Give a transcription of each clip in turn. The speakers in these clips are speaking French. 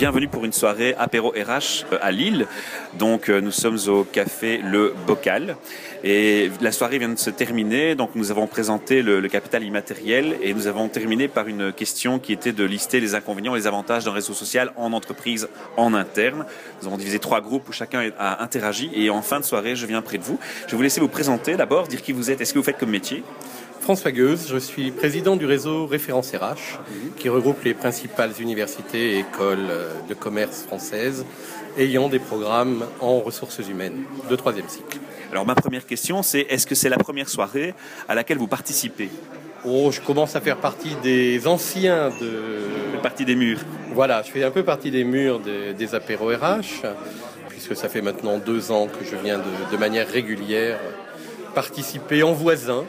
Bienvenue pour une soirée apéro RH euh, à Lille. Donc euh, nous sommes au café Le Bocal et la soirée vient de se terminer. Donc nous avons présenté le, capital immatériel et nous avons terminé par une question qui était de lister les inconvénients et les avantages d'un réseau social en entreprise en interne. Nous avons divisé trois groupes où chacun a interagi et en fin de soirée je viens près de vous. Je vais vous laisser vous présenter d'abord, dire qui vous êtes, est-ce que vous faites comme métier? François Gueuse, je suis président du réseau Référence RH, qui regroupe les principales universités et écoles euh, de commerce françaises ayant des programmes en ressources humaines de troisième cycle. Alors ma première question c'est est-ce que c'est la première soirée à laquelle vous participez? Oh, je commence à faire partie des anciens de... Le parti des murs. Voilà, je fais un peu partie des murs des, des apéros RH, puisque ça fait maintenant deux ans que je viens de, de manière régulière participer en voisin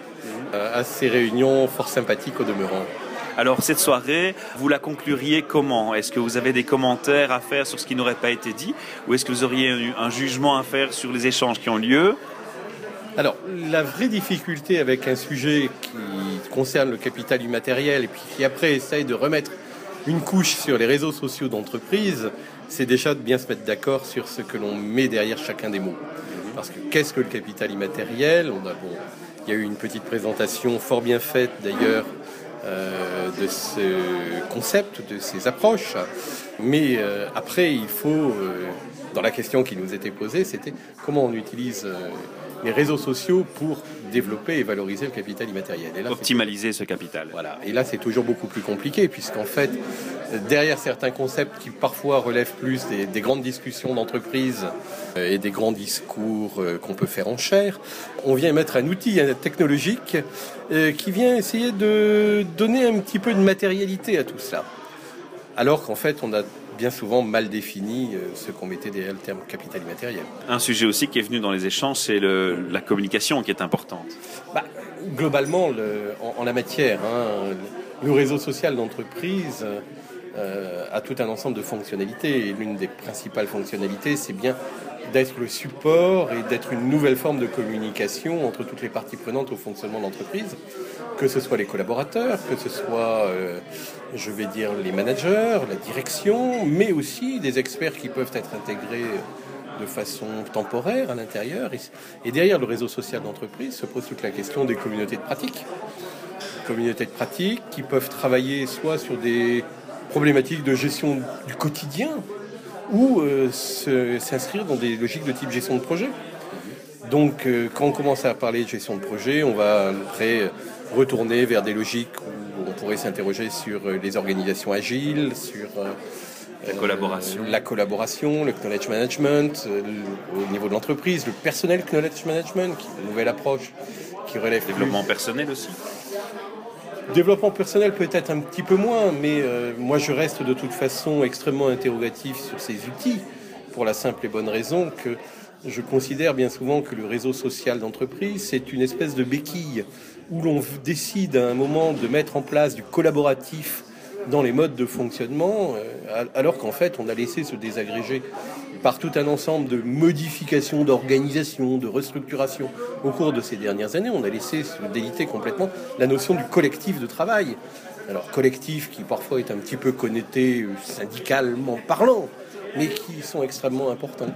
à ces réunions fort sympathiques au demeurant. Alors cette soirée, vous la concluriez comment? Est-ce que vous avez des commentaires à faire sur ce qui n'aurait pas été dit? Ou est-ce que vous auriez eu un jugement à faire sur les échanges qui ont lieu? Alors, la vraie difficulté avec un sujet qui concerne le capital immatériel et puis qui après essaye de remettre une couche sur les réseaux sociaux d'entreprise, c'est déjà de bien se mettre d'accord sur ce que l'on met derrière chacun des mots. Parce que qu'est-ce que le capital immatériel? On a, bon, Il y a eu une petite présentation fort bien faite d'ailleurs euh, de ce concept, de ces approches. Mais euh, après, il faut, euh, dans la question qui nous était posée, c'était comment on utilise les réseaux sociaux pour développer et valoriser le capital immatériel. Et là, c'est- Optimaliser ce capital. voilà. Et là, c'est toujours beaucoup plus compliqué, puisqu'en fait, derrière certains concepts qui parfois relèvent plus des, des grandes discussions d'entreprise euh, et des grands discours euh, qu'on peut faire en chair, on vient mettre un outil euh, technologique qui vient essayer de donner un petit peu de matérialité à tout cela. Alors qu'en fait, on a bien souvent mal défini ce qu'on mettait derrière le terme capital immatériel. Un sujet aussi qui est venu dans les échanges, c'est le- la communication qui est importante. Bah, globalement, le- en, en la matière, hein, le réseau social d'entreprise euh, a tout un ensemble de fonctionnalités. Et l'une des principales fonctionnalités, c'est bien d'être le support et d'être une nouvelle forme de communication entre toutes les parties prenantes au fonctionnement de l'entreprise, que ce soit les collaborateurs, que ce soit, euh, je vais dire, les managers, la direction, mais aussi des experts qui peuvent être intégrés de façon temporaire à l'intérieur. Et- derrière le réseau social d'entreprise se pose toute la question des communautés de pratique. Communautés de pratique qui peuvent travailler soit sur des problématiques de gestion du quotidien ou euh, s'inscrire dans des logiques de type gestion de projet. Donc euh, quand on commence à parler de gestion de projet, on va après retourner vers des logiques où on pourrait s'interroger sur euh, les organisations agiles, sur La collaboration. la collaboration, le knowledge management, le- au niveau de l'entreprise, le personnel knowledge management, qui est une nouvelle approche qui relève plus- Développement personnel aussi. Développement personnel peut-être un petit peu moins, mais euh, moi je reste de toute façon extrêmement interrogatif sur ces outils, pour la simple et bonne raison que je considère bien souvent que le réseau social d'entreprise, c'est une espèce de béquille où l'on décide à un moment de mettre en place du collaboratif dans les modes de fonctionnement, euh, alors qu'en fait on a laissé se désagréger par tout un ensemble de modifications d'organisation, de restructuration au cours de ces dernières années. On a laissé se déliter complètement la notion du collectif de travail. Alors collectif qui parfois est un petit peu connoté euh, syndicalement parlant, mais qui sont extrêmement importants.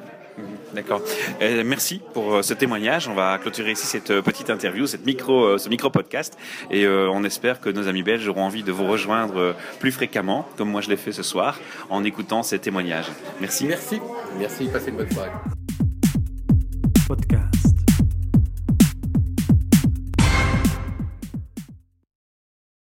D'accord. Euh, merci pour euh, ce témoignage. On va clôturer ici cette euh, petite interview, cette micro, ce micro podcast, et euh, on espère que nos amis belges auront envie de vous rejoindre plus fréquemment, comme moi je l'ai fait ce soir, en écoutant ces témoignages. Merci. Merci, merci, passez une bonne soirée. Podcast.